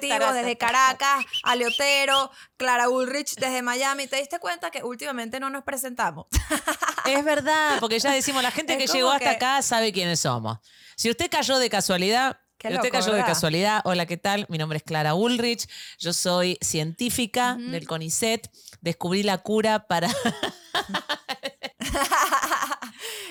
Desde Caracas, Aleotero, Clara Ulrich desde Miami. ¿Te diste cuenta que últimamente no nos presentamos? Es verdad, porque ya decimos, la gente Es que llegó hasta que- acá sabe quiénes somos. Si usted cayó de casualidad, Qué usted loco, cayó de casualidad, hola, ¿qué tal? Mi nombre es Clara Ulrich, yo soy científica del CONICET, descubrí la cura para...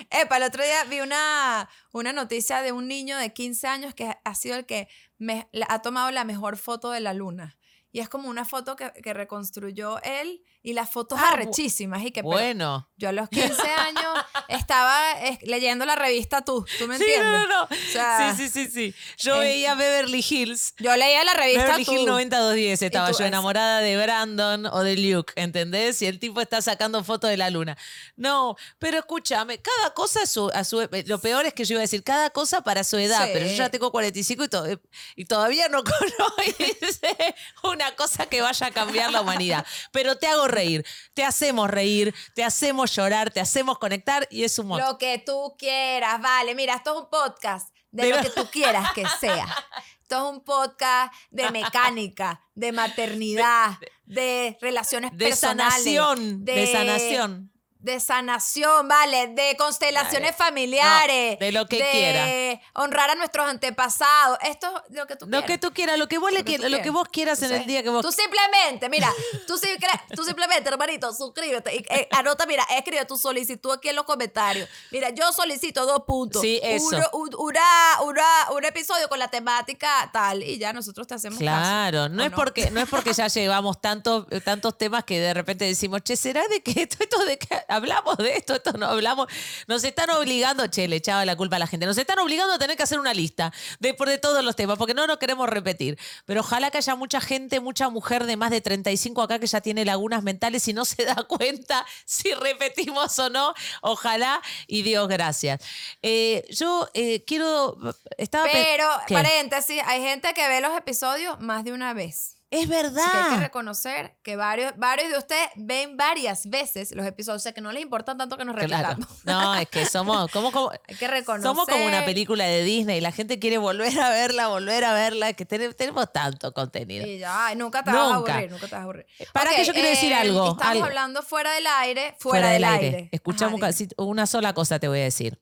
Epa, el otro día vi una, una noticia de un niño de 15 años que ha sido el que me, ha tomado la mejor foto de la luna. Y es como una foto que, que reconstruyó él y la foto es Ah, bu- arrechísima. Y que, bueno. yo a los 15 años estaba eh, leyendo la revista Tú, ¿tú me Sí, entiendes? no, no, no. O sea, sí, sí, sí, sí. Yo en- veía Beverly Hills. Yo leía la revista Beverly Tú. Hills 90210 estaba tú, yo enamorada de Brandon o de Luke, ¿entendés? Y el tipo está sacando fotos de la luna. No, pero escúchame, cada cosa a su, a su- eh, Lo peor es que yo iba a decir, cada cosa para su edad, Sí. pero yo ya tengo 45 y, to- eh, y todavía no conoce una cosa que vaya a cambiar la humanidad. Pero te hago reír, te hacemos reír, te hacemos llorar, te hacemos conectar y es humor. Lo que tú quieras, vale. Mira, esto es un podcast de, De lo que tú quieras que sea. Esto es un podcast de mecánica, de maternidad, de, relaciones de personales. sanación, de, sanación. De sanación, vale, de constelaciones Vale. familiares. No, de lo que de quiera. honrar a nuestros antepasados. Esto es lo que tú Lo quieras. que tú quieras, lo que vos, le Lo que quieras, tú lo que vos quieras en Sí. el día que vos Tú simplemente, mira, tú, cre- tú simplemente, hermanito, suscríbete. Y, eh, anota, mira, escribe tu solicitud aquí en los comentarios. Mira, yo solicito dos puntos. Sí, eso. Uno- un, una- una- un episodio con la temática tal. Y ya nosotros te hacemos caso. Claro, no ¿O es, Porque, no es porque ya llevamos tantos, tantos temas que de repente decimos, che, ¿será de que esto, esto de que hablamos de esto, esto no hablamos? Nos están obligando, che, le echaba la culpa a la gente, nos están obligando a tener que hacer una lista de, por de todos los temas, porque no nos queremos repetir. Pero ojalá que haya mucha gente, mucha mujer de más de 35 acá que ya tiene lagunas mentales y no se da cuenta si repetimos o no. Ojalá y Dios gracias. Eh, yo eh, quiero... Estaba pe- Pero, paréntesis, hay gente que ve los episodios más de una vez. Es Así que hay que verdad. reconocer que varios, varios de ustedes ven varias veces los episodios. O sea, que no les importa tanto que nos Claro. repitamos. No, es que somos, como, como- Hay que reconocer. somos como una película de Disney. La gente quiere volver a verla, volver a verla, que ten- tenemos tanto contenido. Y ya, nunca te vas a aburrir, nunca te vas a aburrir. Para Ok, que yo quiero decir eh, algo, Estamos algo. hablando fuera del aire, fuera, del aire. Escuchamos Ajá, casi una sola cosa te voy a decir.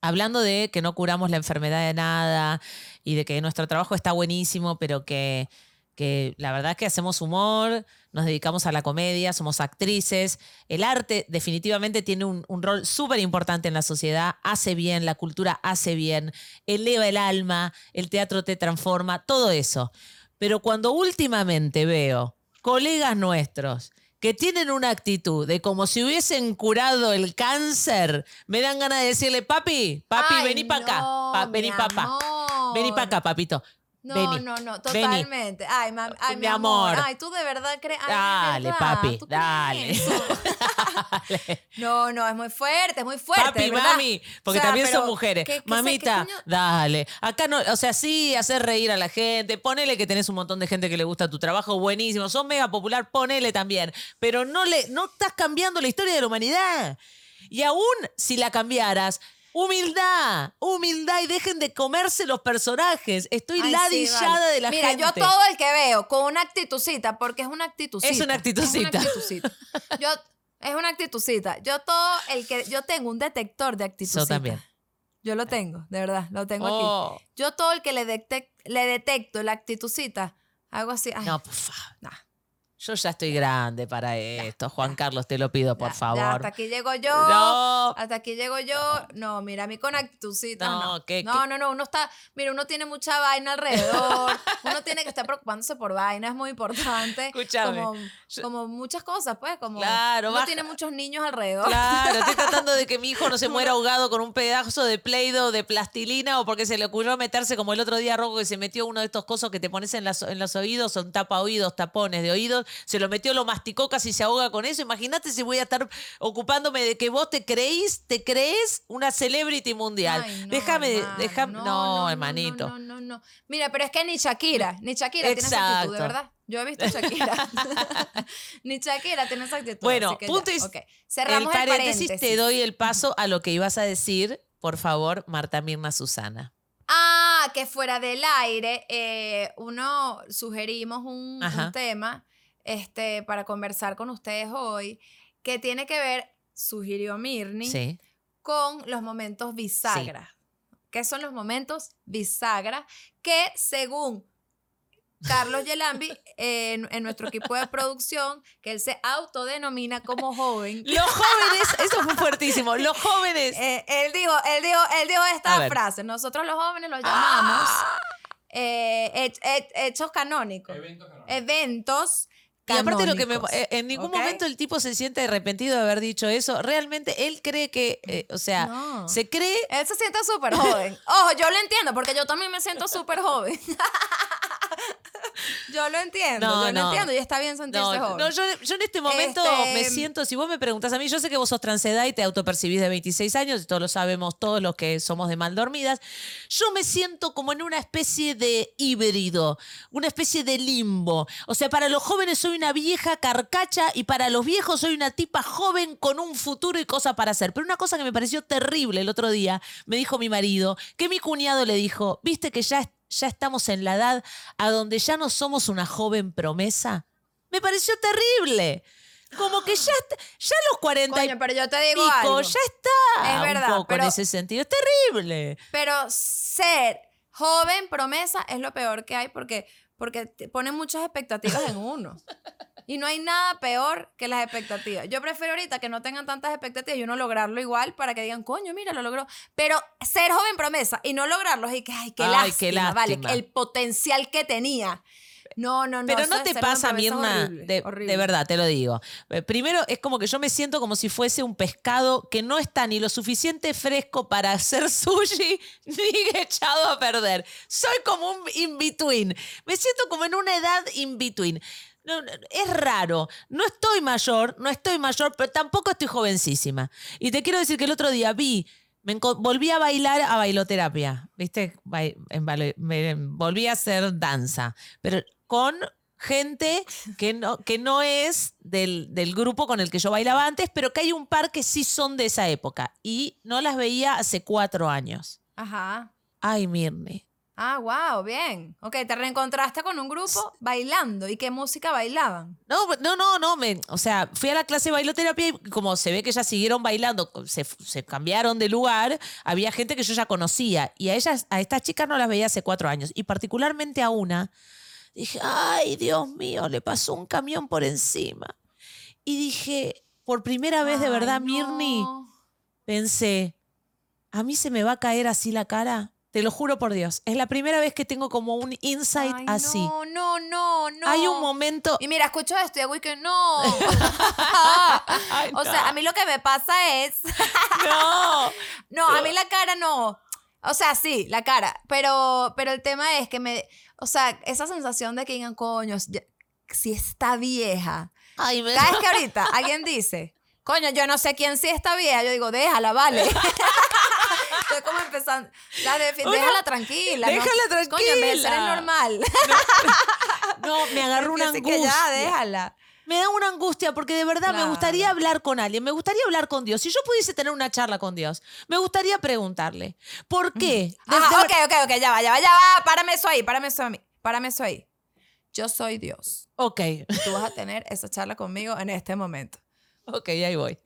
Hablando de que no curamos la enfermedad de nada y de que nuestro trabajo está buenísimo, pero que, que la verdad es que hacemos humor, nos dedicamos a la comedia, somos actrices. El arte definitivamente tiene un, un rol súper importante en la sociedad, hace bien, la cultura hace bien, eleva el alma, el teatro te transforma, todo eso. Pero cuando últimamente veo colegas nuestros que tienen una actitud de como si hubiesen curado el cáncer, me dan ganas de decirle, papi, papi, Ay, vení para acá, no, pa- mi vení papá, vení para acá, papito. No, vení, no, no, vení. totalmente. Ay, mam- ay, mi, Mi amor. amor. Ay, tú de verdad crees. Dale, verdad, papi, ¿tú crees dale. No, no, es muy fuerte, es muy fuerte. Papi, ¿verdad? mami, porque O sea, también son mujeres. ¿qué- qué sé- Mamita, dale. Acá no, o sea, sí, hacer reír a la gente, ponele que tenés un montón de gente que le gusta tu trabajo, buenísimo, sos mega popular, ponele también. Pero no le, no estás cambiando la historia de la humanidad. Y aún si la cambiaras, humildad, humildad y dejen de comerse los personajes. Estoy Ay, sí, ladillada vale. de la Mira, gente. yo todo el que veo con una actitucita, porque es una actitucita. Es una actitucita. Es una actitucita. Yo, es una actitucita. Yo todo el que, yo tengo un detector de actitucita. Yo también. Yo lo tengo, de verdad, lo tengo aquí. Oh, Yo todo el que le, detec- le detecto la actitucita, hago así. Ay, no, por favor. nah, Yo ya estoy grande para esto. Juan Carlos, te lo pido, por favor. hasta aquí llego yo. No. Hasta aquí llego yo. No, mira, a mí con actitucita. No, No, ¿qué- no, no, no. Uno está. Mira, uno tiene mucha vaina alrededor. uno tiene que estar preocupándose por vaina. Es muy importante. Escúchame, Como, yo- como muchas cosas, pues. Como Claro, uno baja- tiene muchos niños alrededor. Claro, estoy tratando de que mi hijo no se muera ahogado con un pedazo de pleido de plastilina o porque se le ocurrió meterse como el otro día Rojo que se metió uno de estos cosos que te pones en, las- en los oídos, son tapa oídos, tapones de oídos, se lo metió, lo masticó, casi se ahoga con eso. Imagínate si voy a estar ocupándome de que vos te creís, te crees una celebrity mundial. No, déjame, déjame, no, hermanito. No, no, no, Mira, pero es que ni Shakira, ni Shakira tiene esa actitud, de verdad. Yo he visto a Shakira. ni Shakira tiene esa actitud. Bueno, punto ya. Cerramos el el paréntesis, te doy el paso a lo que ibas a decir, por favor, Marta Mirna Susana. Ah, que fuera del aire, eh, uno sugerimos un, tema este, para conversar con ustedes hoy que tiene que ver, sugirió Mirni, Sí. con los momentos bisagra. ¿Qué son los momentos bisagra? Que según Carlos Yelambi, en, en nuestro equipo de producción, que él se autodenomina como joven. Los jóvenes, eso fue fuertísimo. Los jóvenes. eh, él dijo, él dijo, él dijo esta frase. Nosotros los jóvenes los llamamos Ah. eh, hech- hech- hechos canónicos. Eventos Y aparte lo que me, eh, en ningún momento el tipo se siente arrepentido de haber dicho eso. Realmente él cree que, eh, o sea, No. se cree Él se siente súper joven. Ojo, yo lo entiendo porque yo también me siento súper joven. yo lo entiendo, No, yo lo entiendo y está bien sentirse No, joven. no, yo, yo en este momento Este, me siento, si vos me preguntas a mí, yo sé que vos sos transedad y te autopercibís de 26 años, y todos lo sabemos, todos los que somos de mal dormidas. Yo me siento como en una especie de híbrido, una especie de limbo. O sea, para los jóvenes soy una vieja carcacha y para los viejos soy una tipa joven con un futuro y cosas para hacer. Pero una cosa que me pareció terrible el otro día, me dijo mi marido, que mi cuñado le dijo, viste que ya, ya estamos en la edad a donde ya no somos una joven promesa. Me pareció terrible. Como que ya, ya a los 40 y Coño, pero yo te digo pico, algo. ya está Es verdad, un poco en pero- ese sentido. Es terrible. Pero ser joven promesa es lo peor que hay porque, porque te ponen muchas expectativas en uno. Y no hay nada peor que las expectativas. Yo prefiero ahorita que no tengan tantas expectativas y uno lograrlo igual para que digan, coño, mira, lo logró. Pero ser joven promesa y no lograrlo y que, ay, qué, Ay, lástima, qué vale, lástima. el potencial que tenía. No, no, no. Pero no te pasa, Mirna, horrible, de, horrible. de verdad, te lo digo. Eh, Primero, es como que yo me siento como si fuese un pescado que no está ni lo suficiente fresco para hacer sushi, ni echado a perder. Soy como un in-between. Me siento como en una edad in-between. No, no, es raro. No estoy mayor, no estoy mayor, pero tampoco estoy jovencísima. Y te quiero decir que el otro día vi, me volví a bailar a bailoterapia, ¿viste? Me volví a hacer danza, pero con gente que no, que no es del, del grupo con el que yo bailaba antes, pero que hay un par que sí son de esa época. Y no las veía hace cuatro años. Ajá. Ay, Mirne. Ah, wow, bien. Ok, te reencontraste con un grupo bailando. ¿Y qué música bailaban? No, no, no, no. Me, o sea, fui a la clase de bailoterapia y como se ve que ya siguieron bailando, se, se cambiaron de lugar, había gente que yo ya conocía. Y a ellas, a estas chicas no las veía hace cuatro años. Y particularmente a una, dije, ay, Dios mío, le pasó un camión por encima. Y dije, por primera vez de Ay, verdad, no. Mirni, pensé, ¿a mí se me va a caer así la cara? Te lo juro por Dios. Es la primera vez que tengo como un insight Ay, así. No, no, no, no. Hay un momento. Y mira, escucho esto y hago que no. Ay, o sea, a mí lo que me pasa es. No. No, a mí la cara no. O sea, sí, la cara. Pero, pero el tema es que me. O sea, esa sensación de que digan, coño, si está vieja. Ay, me- Cada vez que ahorita alguien dice, coño, yo no sé quién sí está vieja, yo digo, déjala, vale. Estoy como empezando. La Uno- déjala tranquila. ¿no? déjala Coño, envejecer es tranquila. normal. No, me agarró una Así que angustia. ya, déjala. Me da una angustia porque de verdad me Claro. gustaría hablar con alguien, me gustaría hablar con Dios. Si yo pudiese tener una charla con Dios, me gustaría preguntarle, ¿por qué? Ajá, Desde- ok, ok, ok, ya va, ya va, ya va. Párame eso ahí, párame eso a mí. Párame eso ahí. Yo soy Dios. Ok, Tú vas a tener esa charla conmigo en este momento. ok, ahí voy.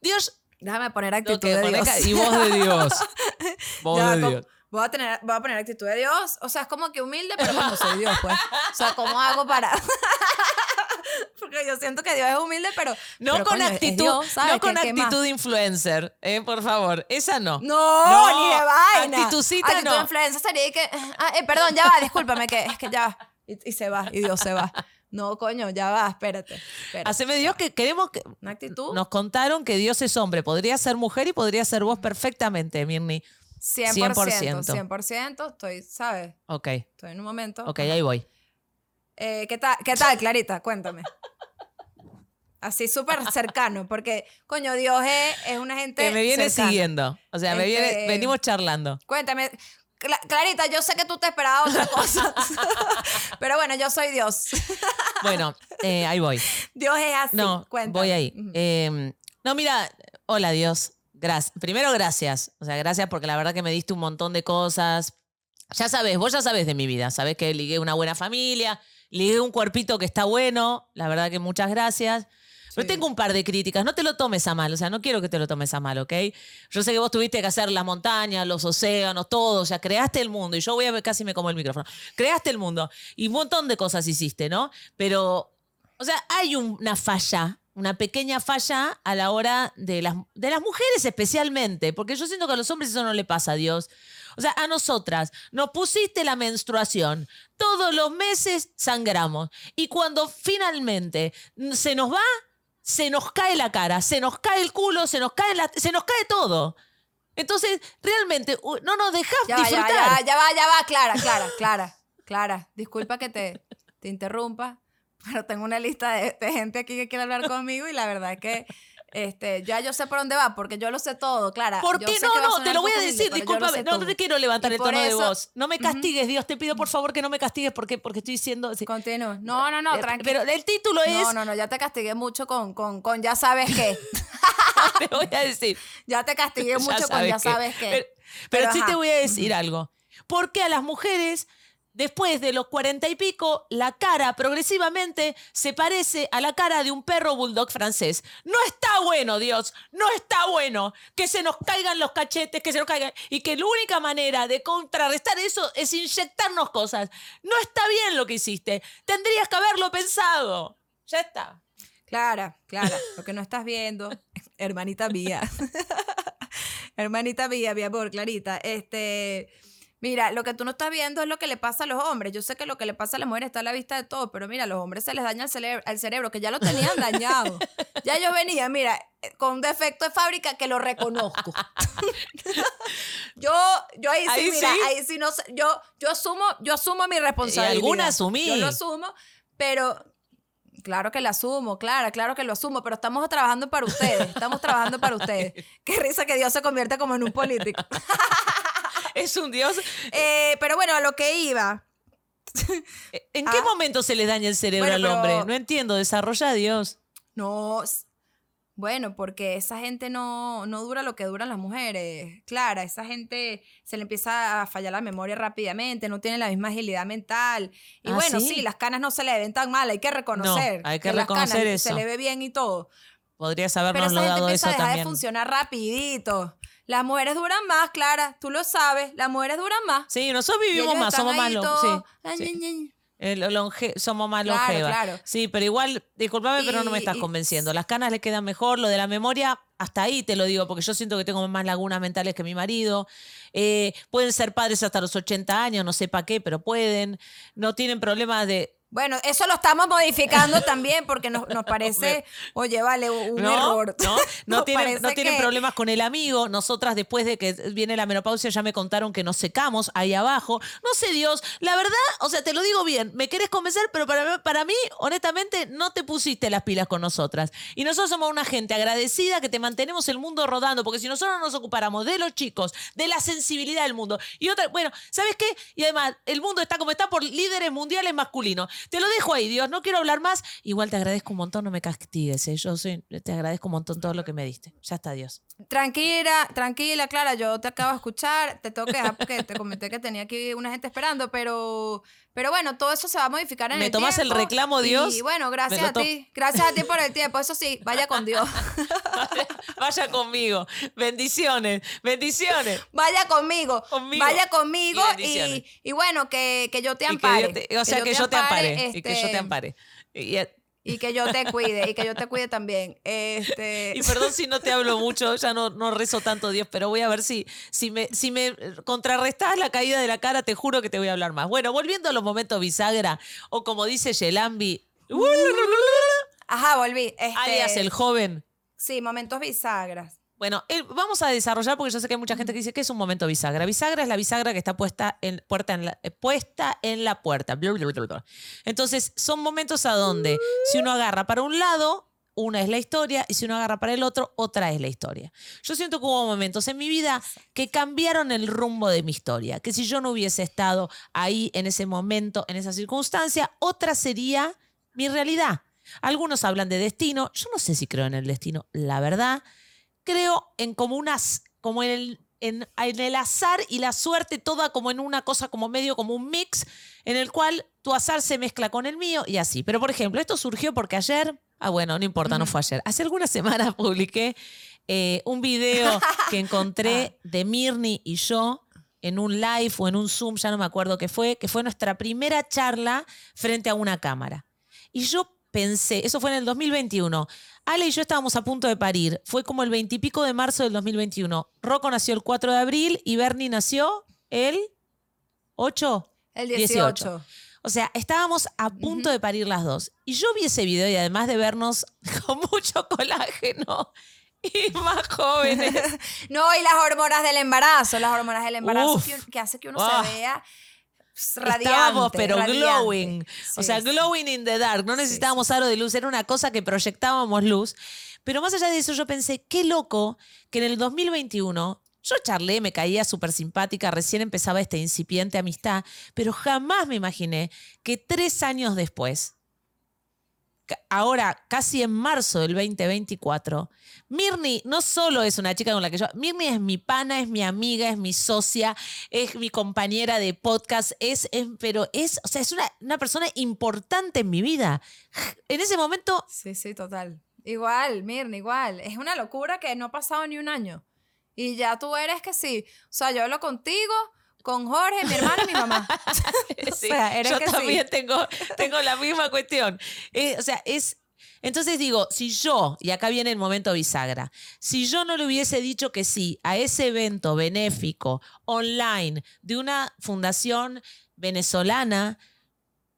Dios, Déjame poner actitud de Dios. y voz de Dios. Voz Ya, de Dios. Voy a, tener, voy a poner actitud de Dios. O sea, es como que humilde, pero como soy Dios, pues. O sea, ¿cómo hago para...? Porque yo siento que Dios es humilde, pero... No pero, con coño, actitud, Dios, ¿sabes? no con actitud de influencer, eh, por favor, esa no. No, No, ni de vaina. actitucita Actitud no. de influenza sería que... Ah, eh, perdón, ya va, discúlpame, que es que ya va. Y, y se va, y Dios se va. No, coño, ya va, espérate. espérate. Haceme Dios que queremos que... Una actitud Nos contaron que Dios es hombre, podría ser mujer y podría ser vos perfectamente, Mirni. 100%, 100%. 100%, estoy, ¿sabes? Ok, Estoy en un momento. ok, ahí voy. Eh, ¿qué, tal, ¿Qué tal, Clarita? Cuéntame. Así súper cercano, porque, coño, Dios es, es una gente. Que me viene cercana. siguiendo. O sea, me viene, Este- venimos charlando. Cuéntame. Cla- Clarita, yo sé que tú te esperabas otra cosa. Pero bueno, yo soy Dios. Bueno, eh, ahí voy. Dios es así. No, Cuéntame. voy ahí. Eh, no, mira, hola Dios. Gracias. Primero, gracias. O sea, gracias porque la verdad que me diste un montón de cosas ya sabes, vos ya sabes de mi vida, sabes que ligué una buena familia, ligué un cuerpito que está bueno, la verdad que muchas gracias. Pero tengo un par de críticas, no te lo tomes a mal, o sea, no quiero que te lo tomes a mal, ¿ok? Yo sé que vos tuviste que hacer las montañas, los océanos, todo, o sea, creaste el mundo, y yo voy a ver, casi me como el micrófono, creaste el mundo, y un montón de cosas hiciste, ¿no? Pero, o sea, hay un- una falla, una pequeña falla a la hora de las, de las mujeres especialmente, porque yo siento que a los hombres eso no le pasa a Dios. O sea, a nosotras nos pusiste la menstruación, todos los meses sangramos, y cuando finalmente se nos va, se nos cae la cara, se nos cae el culo, se nos cae, la, se nos cae todo. Entonces, realmente, no nos dejas Ya disfrutar. va, ya va, ya va, ya va, Clara, Clara, Clara, Clara. Disculpa que te, te interrumpa, pero tengo una lista de, de gente aquí que quiere hablar conmigo y la verdad es que este, ya yo sé por dónde va, porque yo lo sé todo, Clara. ¿Por qué? No, no, te lo voy a decir, discúlpame. No, te quiero levantar el tono de voz. No me castigues, Dios, te pido por favor que no me castigues porque, porque estoy diciendo... sí. Continúa. No, no, no, Eh, tranquilo. Pero el título es... No, no, no, ya te castigué mucho con, con, con ya sabes qué. Te voy a decir. Ya te castigué Ya mucho con ya sabes qué. Pero, pero Pero sí te voy a decir algo. Porque a las mujeres, después de los cuarenta y pico, la cara progresivamente se parece a la cara de un perro bulldog francés. No está bueno, Dios. No está bueno que se nos caigan los cachetes, que se nos caigan. Y que la única manera de contrarrestar eso es inyectarnos cosas. No está bien lo que hiciste. Tendrías que haberlo pensado. Ya está. Clara, Clara, lo que no estás viendo, hermanita mía. hermanita mía, mi amor, Clarita. Este, mira, lo que tú no estás viendo es lo que le pasa a los hombres. Yo sé que lo que le pasa a las mujeres está a la vista de todo, pero mira, a los hombres se les daña el cerebro, el cerebro que ya lo tenían dañado. Ya ellos venían, mira, eh, con un defecto de fábrica que lo reconozco. yo, yo ahí sí, Ahí mira, sí. ahí sí no yo, yo asumo, yo asumo mi responsabilidad. alguna asumí. Yo lo asumo, pero Claro que lo asumo, claro, claro que lo asumo, pero estamos trabajando para ustedes, estamos trabajando para ustedes. Qué risa que Dios se convierte como en un político. Es un Dios. Eh, pero bueno, a lo que iba. ¿En qué Ah. momento se le daña el cerebro Bueno, al hombre? pero- No entiendo, desarrolla a Dios. No, bueno, porque esa gente no, no dura lo que duran las mujeres. Clara, esa gente se le empieza a fallar la memoria rápidamente, no tiene la misma agilidad mental. Y ¿Ah, bueno, sí? sí? las canas no se le ven tan mal, hay que reconocer. hay que las canas reconocer Se eso. le ve bien y todo. Podrías Pero habernos esa gente dado empieza eso a dejar de también. funcionar rapidito. Las mujeres duran más, Clara, tú lo sabes, las mujeres duran más. Sí, nosotros vivimos más, somos más longevos. Sí, "Ay, sí. ñe, ñe". El longe- somos más Claro, longevas. claro. Sí, pero igual, discúlpame, pero no me estás y- convenciendo. Las canas le quedan mejor, lo de la memoria, hasta ahí te lo digo, porque yo siento que tengo más lagunas mentales que mi marido. Eh, pueden ser padres hasta los 80 años, no sé para qué, pero pueden. No tienen problemas de, Bueno, eso lo estamos modificando también porque nos, nos parece, oye, vale, un no, error. No, tienen, no parece tienen que- problemas con el amigo. Nosotras, después de que viene la menopausia, ya me contaron que nos secamos ahí abajo. No sé, Dios, la verdad, o sea, te lo digo bien, me querés convencer, pero para, para mí, honestamente, no te pusiste las pilas con nosotras. Y nosotros somos una gente agradecida que te mantenemos el mundo rodando, porque si nosotros nos ocupáramos de los chicos, de la sensibilidad del mundo, y otra, bueno, ¿sabes qué? Y además, el mundo está como está por líderes mundiales masculinos. Te lo dejo ahí, Dios, no quiero hablar más. Igual te agradezco un montón, no me castigues, ¿eh? yo soy, te agradezco un montón todo lo que me diste. Ya está, Dios. Tranquila, tranquila, Clara, yo te acabo de escuchar, te tengo que dejar porque te comenté que tenía aquí una gente esperando, pero, pero bueno, todo eso se va a modificar en ¿Me el tomás el tiempo, reclamo, Dios? Y bueno, gracias Me a ti, gracias a ti por el tiempo, eso sí, vaya con Dios, Vaya conmigo. Bendiciones, bendiciones. vaya conmigo, Conmigo. vaya conmigo Y y, y bueno, que, que yo te ampare. Te- o sea, que, yo te ampare. y que yo te este, ampare. Y, y- Y que yo te cuide, y que yo te cuide también. Este, y perdón si no te hablo mucho, ya no, no rezo tanto, Dios, pero voy a ver si, si, me, si me contrarrestás la caída de la cara, te juro que te voy a hablar más. Bueno, volviendo a los momentos bisagra, o como dice Yelambi, Ajá, volví. Este, alias el joven. Sí, momentos bisagras. Bueno, el- vamos a desarrollar porque yo sé que hay mucha gente que dice que es un momento bisagra. Bisagra es la bisagra que está puesta en, puerta la, eh, puesta en la puerta. Entonces, son momentos a donde si uno agarra para un lado, una es la historia, y si uno agarra para el otro, otra es la historia. Yo siento que hubo momentos en mi vida que cambiaron el rumbo de mi historia, que si yo no hubiese estado ahí en ese momento, en esa circunstancia, otra sería mi realidad. Algunos hablan de destino, yo no sé si creo en el destino, la verdad creo en como unas, como en el en, en el azar y la suerte toda como en una cosa como medio como un mix en el cual tu azar se mezcla con el mío y así. Pero por ejemplo, esto surgió porque ayer, ah bueno, no importa, no fue ayer. Hace algunas semanas publiqué eh, un video que encontré de Mirni y yo en un live o en un Zoom, ya no me acuerdo qué fue, que fue nuestra primera charla frente a una cámara. Y yo pensé, eso fue en el 2021, Ale y yo estábamos a punto de parir, fue como el veintipico de marzo del 2021. Rocco nació el 4 de abril y Bernie nació el 8. El 18. O sea, estábamos a punto de parir las dos. Y yo vi ese video y además de vernos con mucho colágeno y más jóvenes. no, y las hormonas del embarazo, las hormonas del embarazo que, que, hace que uno Ah. se vea pues, radiante. Estábamos, pero radiante. glowing. o Sí, sea, sí. glowing in the dark. No necesitábamos aro de luz, era una cosa que proyectábamos luz. Pero más allá de eso, yo pensé, qué loco que en el 2021 yo charlé, me caía súper simpática, recién empezaba esta incipiente amistad, pero jamás me imaginé que tres años después, ahora casi en marzo del 2024, Mirni no solo es una chica con la que yo, Mirni es mi pana, es mi amiga, es mi socia, es mi compañera de podcast, es, es- pero es, o sea, es una, una persona importante en mi vida. En ese momento, Sí, sí, total. Igual, Mirna, igual. Es una locura que no ha pasado ni un año. Y ya tú eres que sí. O sea, yo hablo contigo, con Jorge, mi hermano y mi mamá. O sea, yo que sí. también tengo, tengo la misma cuestión. Eh, o sea, es. Entonces digo, si yo, y acá viene el momento bisagra, si yo no le hubiese dicho que sí a ese evento benéfico online de una fundación venezolana,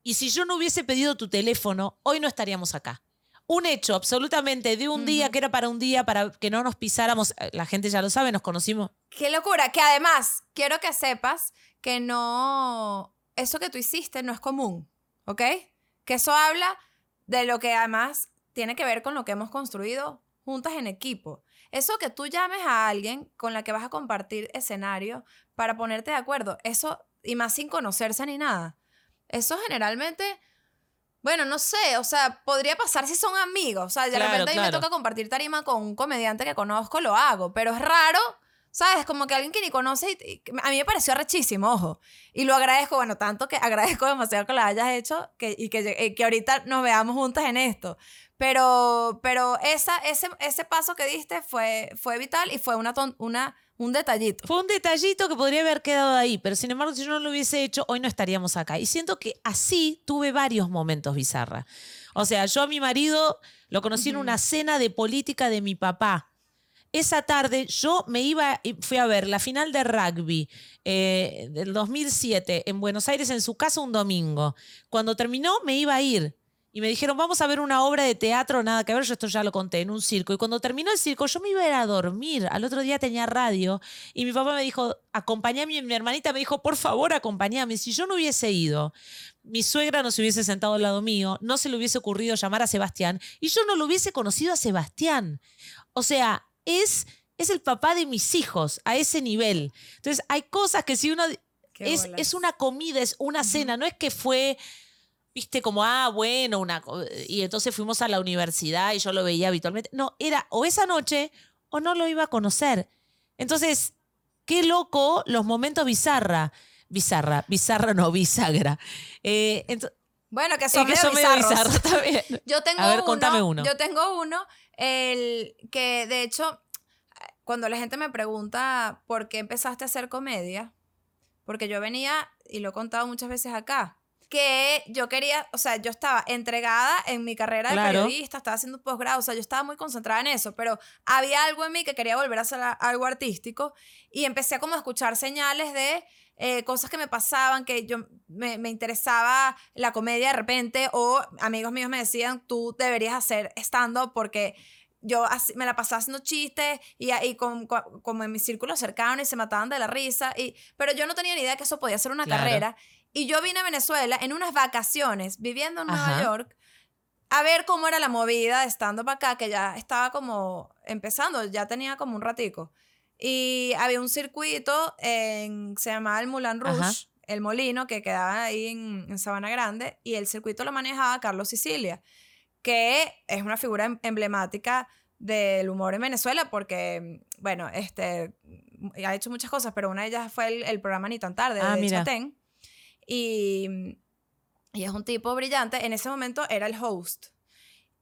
y si yo no hubiese pedido tu teléfono, hoy no estaríamos acá. Un hecho absolutamente de un día que era para un día, para que no nos pisáramos, eh, la gente ya lo sabe, nos conocimos Qué locura. Que además, quiero que sepas que no. Eso que tú hiciste no es común. ¿Ok? Que eso habla de lo que además tiene que ver con lo que hemos construido juntas en equipo. Eso que tú llames a alguien con la que vas a compartir escenario para ponerte de acuerdo, eso, y más sin conocerse ni nada, eso generalmente, bueno, no sé, o sea, podría pasar si son amigos, o sea, de Claro, repente a mí me claro. toca compartir tarima con un comediante que conozco, lo hago, pero es raro. ¿Sabes? Como que alguien que ni conoce, y- y a mí me pareció rechísimo, ojo. Y lo agradezco, bueno, tanto que agradezco demasiado que lo hayas hecho que, y que, que ahorita nos veamos juntas en esto. Pero, pero esa, ese, ese paso que diste fue, fue vital y fue una, ton- una, un detallito. Fue un detallito que podría haber quedado ahí, pero sin embargo, si yo no lo hubiese hecho, hoy no estaríamos acá. Y siento que así tuve varios momentos bizarra. O sea, yo a mi marido lo conocí en una cena de política de mi papá. Esa tarde yo me iba, y fui a ver la final de rugby eh, del 2007 en Buenos Aires en su casa un domingo. Cuando terminó me iba a ir. Y me dijeron, vamos a ver una obra de teatro, nada que ver, yo esto ya lo conté, en un circo. Y cuando terminó el circo, yo me iba a ir a dormir. Al otro día tenía radio. Y mi papá me dijo, acompáñame. Y mi hermanita me dijo, por favor, acompáñame. Si yo no hubiese ido, mi suegra no se hubiese sentado al lado mío, no se le hubiese ocurrido llamar a Sebastián. Y yo no lo hubiese conocido a Sebastián. O sea, es, es el papá de mis hijos, a ese nivel. Entonces, hay cosas que si uno... Es, es una comida, es una cena, no es que fue viste, como, ah, bueno, una, y entonces fuimos a la universidad y yo lo veía habitualmente. No, era o esa noche o no lo iba a conocer. Entonces, qué loco los momentos bizarra. Bizarra, bizarra no, bisagra. Eh, Bueno, que es son que medio son medio bizarros. bizarros también. Yo tengo A ver, uno, contame uno. Yo tengo uno, el que de hecho, cuando la gente me pregunta por qué empezaste a hacer comedia, porque yo venía, y lo he contado muchas veces acá, que yo quería, o sea, yo estaba entregada en mi carrera de Claro. periodista, estaba haciendo un posgrado, o sea, yo estaba muy concentrada en eso, pero había algo en mí que quería volver a hacer algo artístico y empecé a como a escuchar señales de eh, cosas que me pasaban, que yo me, me interesaba la comedia de repente, o amigos míos me decían, tú deberías hacer stand-up porque yo así- me la pasaba haciendo chistes y, y con, con- como en mi círculo cercano y se mataban de la risa, y, pero yo no tenía ni idea que eso podía ser una Claro. carrera. Y yo vine a Venezuela en unas vacaciones, viviendo en Nueva Ajá. York, a ver cómo era la movida de stand-up acá, que ya estaba como empezando, ya tenía como un ratico. Y había un circuito, en, se llamaba el Moulin Rouge, Ajá. el molino, que quedaba ahí en, en Sabana Grande, y el circuito lo manejaba Carlos Sicilia, que es una figura em- emblemática del humor en Venezuela, porque, bueno, este, ha hecho muchas cosas, pero una de ellas fue el, el programa Ni tan tarde Ah, de mira. Chatén. Y, y es un tipo brillante. En ese momento era el host.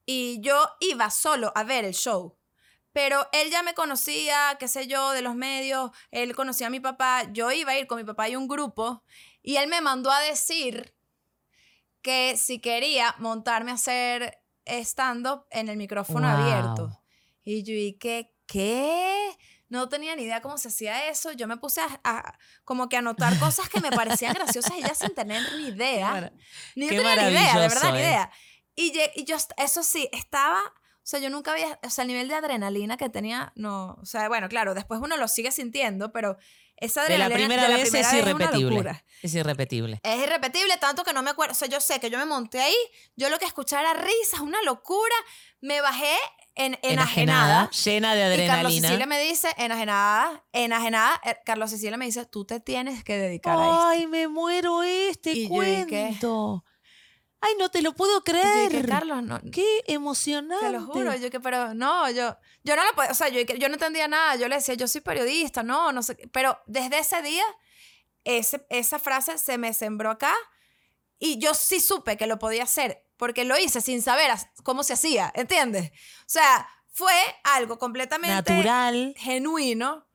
Y yo iba solo a ver el show. Pero él ya me conocía, qué sé yo, de los medios. Él conocía a mi papá. Yo iba a ir con mi papá y un grupo. Y él me mandó a decir que si quería montarme a hacer stand-up en el micrófono Wow. abierto. Y yo, ¿y qué? No tenía ni idea cómo se hacía eso. Yo me puse a, a- como que anotar cosas que me parecían graciosas y ya sin tener ni idea. Ni yo tenía ni idea, de verdad, ni eh. idea. Y, lle- y yo, eso sí, estaba, o sea, yo nunca había, o sea, el nivel de adrenalina que tenía, no, o sea, bueno, claro, después uno lo sigue sintiendo, pero esa De la adrenalina primera de la vez primera es vez irrepetible. Es irrepetible. Es irrepetible, tanto que no me acuerdo. O sea, yo sé que yo me monté ahí, yo lo que escuchaba era risas, una locura. Me bajé en, enajenada. llena de Y Carlos adrenalina. Cecilia me dice, enajenada, enajenada. eh, Carlos Cecilia me dice, tú te tienes que dedicar a esto. Ay, me muero este Y cuento. Ay, no te lo puedo yo creer. dije, Carlos, no, Qué emocionante. Te lo juro, yo que, pero no, yo, yo no lo puedo, o sea, yo, yo no entendía nada, yo le decía, yo soy periodista, no, no sé, pero desde ese día, ese, esa frase se me sembró acá y yo sí supe que lo podía hacer, porque lo hice sin saber cómo se hacía, ¿entiendes? O sea, fue algo completamente Natural. genuino,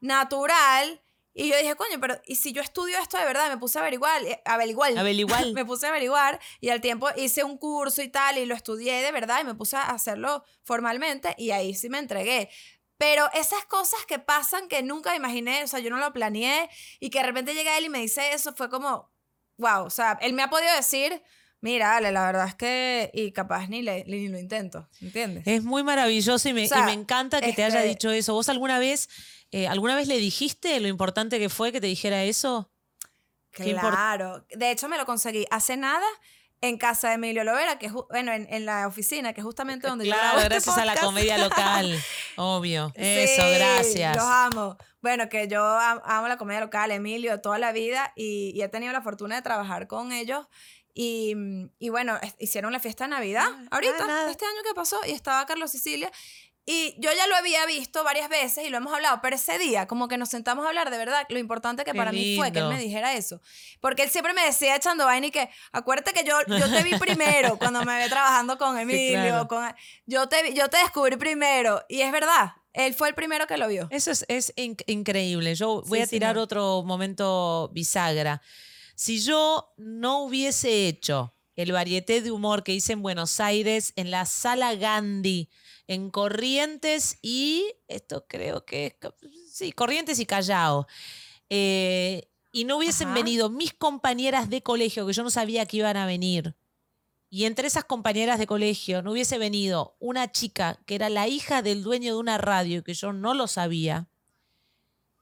natural, y yo dije, coño, pero ¿y si yo estudio esto de verdad? Me puse a averiguar, eh, averiguar, Abel igual. me puse a averiguar y al tiempo hice un curso y tal y lo estudié de verdad y me puse a hacerlo formalmente y ahí sí me entregué. Pero esas cosas que pasan que nunca imaginé, o sea, yo no lo planeé y que de repente llega él y me dice eso, fue como, wow, o sea, él me ha podido decir, mira, Ale, la verdad es que, y capaz ni, le, ni lo intento, ¿entiendes? Es muy maravilloso y me, O sea, y me encanta que te haya este- dicho eso. ¿Vos alguna vez, eh, alguna vez le dijiste lo importante que fue que te dijera eso? Claro. De hecho, me lo conseguí hace nada en casa de Emilio Lovera, que es, bueno, en, en la oficina, que es justamente donde yo grabo Claro, este gracias a la comedia local. Obvio. Eso, Sí, gracias. Los amo. Bueno, que yo am- amo la comedia local, Emilio, toda la vida y, y he tenido la fortuna de trabajar con ellos. Y, mm, y bueno, hicieron la fiesta de Navidad Ah, ahorita, ah, nada. este año que pasó, y estaba Carlos Sicilia. Y yo ya lo había visto varias veces y lo hemos hablado, pero ese día, como que nos sentamos a hablar de verdad, lo importante que Qué para mí fue que él me dijera eso. Porque él siempre me decía echando vaina y que, acuérdate que yo, yo te vi primero cuando me ve trabajando con Emilio, claro. con, yo, te, yo te descubrí primero. Y es verdad, él fue el primero que lo vio. Eso es, es inc- increíble. Yo voy Sí, a tirar señor. otro momento bisagra. Si yo no hubiese hecho el varieté de humor que hice en Buenos Aires, en la sala Gandhi, en Corrientes y esto creo que es, sí, Corrientes y Callao, eh, y no hubiesen Ajá. venido mis compañeras de colegio, que yo no sabía que iban a venir, y entre esas compañeras de colegio no hubiese venido una chica que era la hija del dueño de una radio que yo no lo sabía,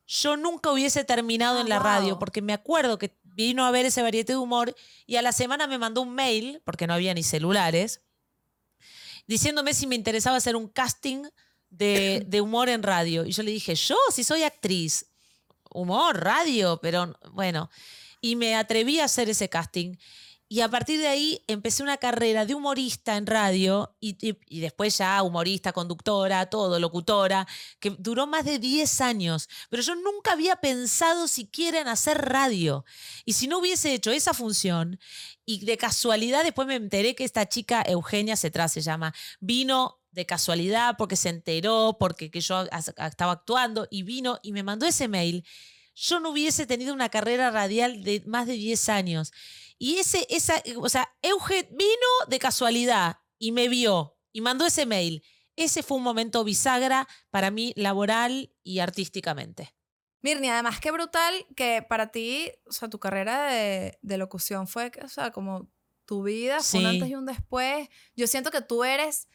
yo nunca hubiese terminado Ah, en la radio porque me acuerdo que vino a ver ese varieté de humor y a la semana me mandó un mail, porque no había ni celulares, diciéndome si me interesaba hacer un casting de, de humor en radio. Y yo le dije, yo, si soy actriz, humor, radio, pero bueno. Y me atreví a hacer ese casting. Y a partir de ahí empecé una carrera de humorista en radio y, y- después ya humorista, conductora, todo, locutora, que duró más de 10 años. Pero yo nunca había pensado siquiera en hacer radio. Y si no hubiese hecho esa función, y de casualidad después me enteré que esta chica, Eugenia Cetrá se llama, vino de casualidad porque se enteró, porque que yo estaba actuando y vino y me mandó ese mail. Yo no hubiese tenido una carrera radial de más de 10 años. Y ese, esa, o sea, Euge vino de casualidad y me vio y mandó ese mail. Ese fue un momento bisagra para mí laboral y artísticamente. Mirni, además qué brutal que para ti, o sea, tu carrera de, de locución fue, o sea, como tu vida, fue un antes y un después. Yo siento que tú eres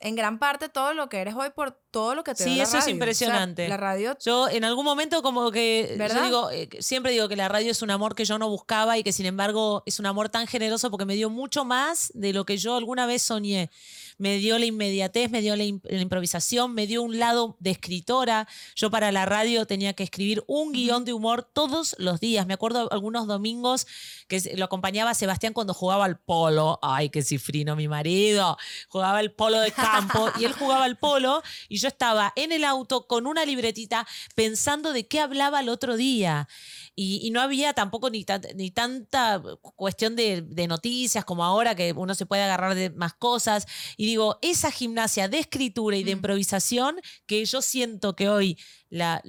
en gran parte todo lo que eres hoy por todo lo que te Sí, dio la eso es radio. O sea, impresionante. la radio Yo en algún momento como que yo digo, eh, siempre digo que la radio es un amor que yo no buscaba y que sin embargo es un amor tan generoso porque me dio mucho más de lo que yo alguna vez soñé. Me dio la inmediatez, me dio la, im- la improvisación, me dio un lado de escritora. Yo para la radio tenía que escribir un guion de humor todos los días. Me acuerdo algunos domingos que lo acompañaba Sebastián cuando jugaba al polo. Ay, qué cifrino mi marido. Jugaba al polo de campo y él jugaba al polo y yo yo estaba en el auto con una libretita pensando de qué hablaba el otro día. Y, no había tampoco ni, ni tanta cuestión de, noticias como ahora que uno se puede agarrar de más cosas. Y digo, esa gimnasia de escritura y de mm. improvisación que yo siento que hoy la,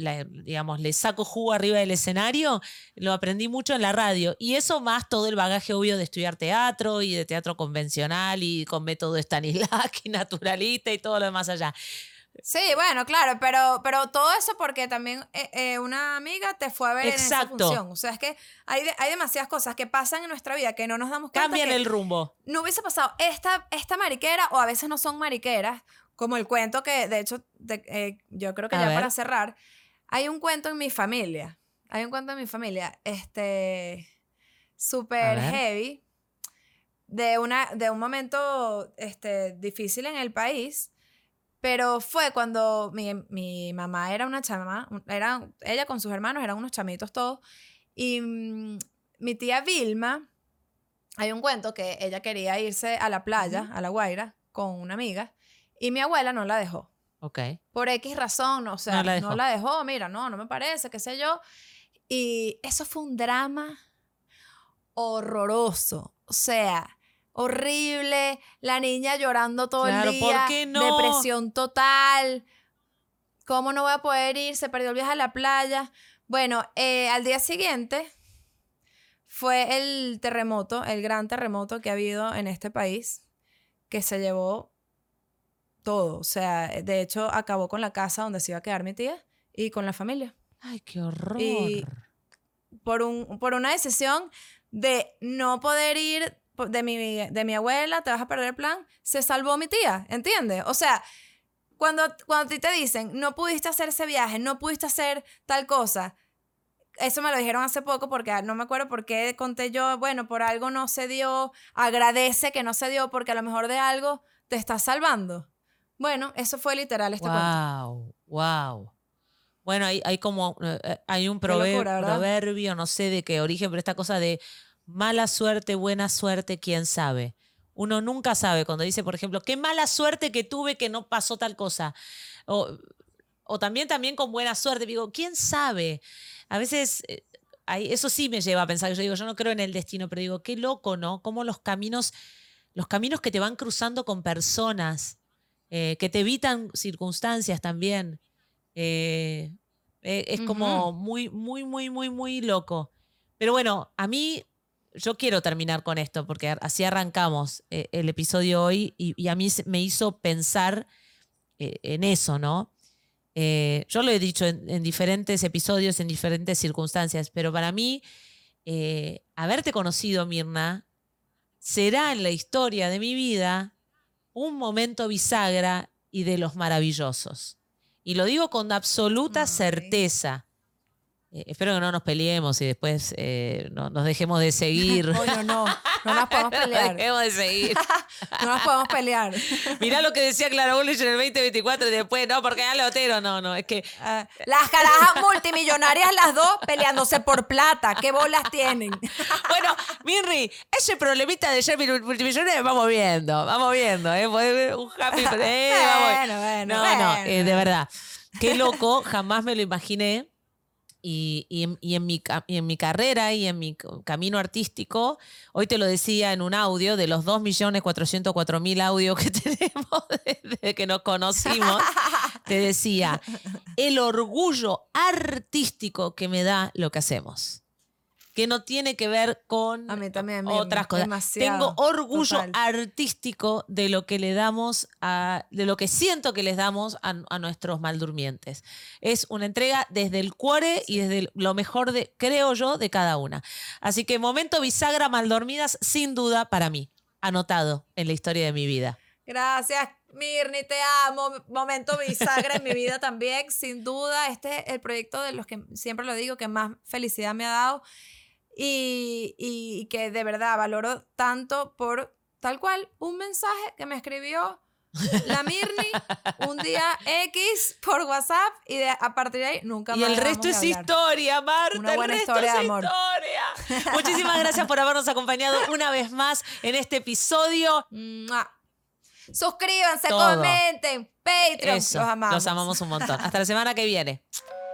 digamos, le saco jugo arriba del escenario, lo aprendí mucho en la radio. Y eso más todo el bagaje obvio de estudiar teatro y de teatro convencional y con método Stanislavski, naturalista y todo lo demás allá. Sí, bueno, claro, pero, pero todo eso porque también eh, eh, una amiga te fue a ver en esa función. O sea, es que hay, hay demasiadas cosas que pasan en nuestra vida que no nos damos cuenta. Cambian el rumbo. No hubiese pasado esta, esta mariquera, o a veces no son mariqueras, como el cuento que, de hecho, eh, yo creo que ya para cerrar, hay un cuento en mi familia. Hay un cuento en mi familia, este, súper heavy, de, una, de un momento este, difícil en el país pero fue cuando mi, mi mamá era una chama, era, ella con sus hermanos eran unos chamitos todos. Y mm, mi tía Vilma, hay un cuento que ella quería irse a la playa, a La Guaira, con una amiga, y mi abuela no la dejó. Ok. Por X razón, o sea, no la dejó, no la dejó mira, no, no me parece, qué sé yo. Y eso fue un drama horroroso. O sea, horrible, la niña llorando todo el día, ¿por qué no? depresión total. ¿Cómo no voy a poder ir? Se perdió el viaje a la playa. Bueno, eh, al día siguiente fue el terremoto, el gran terremoto que ha habido en este país, que se llevó todo. O sea, de hecho, acabó con la casa donde se iba a quedar mi tía y con la familia. Ay, qué horror. Y por, un, por una decisión de no poder ir de mi, de mi abuela, te vas a perder el plan, se salvó mi tía, ¿entiendes? O sea, cuando, cuando a ti te dicen, no pudiste hacer ese viaje, no pudiste hacer tal cosa, eso me lo dijeron hace poco porque no me acuerdo por qué conté yo, bueno, por algo no se dio, agradece que no se dio porque a lo mejor de algo te estás salvando. Bueno, eso fue literal este wow, Wow, Bueno, hay, hay como, eh, eh, hay un proverbio, no sé de qué origen, pero esta cosa de mala suerte, buena suerte, quién sabe. Uno nunca sabe cuando dice, por ejemplo, qué mala suerte que tuve que no pasó tal cosa. O, también, también con buena suerte. Digo, ¿quién sabe? A veces, eh, eso sí me lleva a pensar. Yo digo, yo no creo en el destino, pero digo, qué loco, ¿no? Cómo los caminos, los caminos que te van cruzando con personas, eh, que te evitan circunstancias también. Eh, es como muy, muy, muy, muy, muy loco. Pero bueno, a mí yo quiero terminar con esto porque así arrancamos eh, el episodio hoy y, a mí me hizo pensar eh, en eso, ¿no? Eh, yo lo he dicho en, diferentes episodios, en diferentes circunstancias, pero para mí, haberte conocido, Mirna, será en la historia de mi vida un momento bisagra y de los maravillosos. Y lo digo con absoluta certeza eh, espero que no nos peleemos y después eh, no, nos dejemos de seguir. no, no, no, no nos podemos pelear. No dejemos de seguir. no nos podemos pelear. Mirá lo que decía Clara Bullich en el 2024 y después, no, porque ya Otero, no, no, es que... Ah, las carajas multimillonarias las dos peleándose por plata, ¿qué bolas tienen? bueno, Mirri, ese problemita de ser multimillonario vamos viendo, vamos viendo, ¿eh? Un happy... Eh, bueno, bueno, no, no, de verdad. Qué loco, jamás me lo imaginé y, en, mi, en, mi, carrera y en mi camino artístico, hoy te lo decía en un audio, de los 2.404.000 audios que tenemos desde que nos conocimos, te decía, el orgullo artístico que me da lo que hacemos que no tiene que ver con otras cosas. Tengo orgullo artístico de lo que le damos a, de lo que siento que les damos a, nuestros maldurmientes. Es una entrega desde el cuore y desde lo mejor de, creo yo, de cada una. Así que momento bisagra maldormidas, sin duda para mí, anotado en la historia de mi vida. Gracias, Mirni, te amo. Momento bisagra en mi vida también, sin duda. Este es el proyecto de los que siempre lo digo que más felicidad me ha dado y, que de verdad valoro tanto por tal cual un mensaje que me escribió la Mirni un día X por WhatsApp y de, a partir de ahí nunca más. Y el resto es historia, Marta. Una buena el resto historia es historia. Muchísimas gracias por habernos acompañado una vez más en este episodio. Suscríbanse, Todo. comenten. Patreon. Eso, los amamos. Los amamos un montón. Hasta la semana que viene.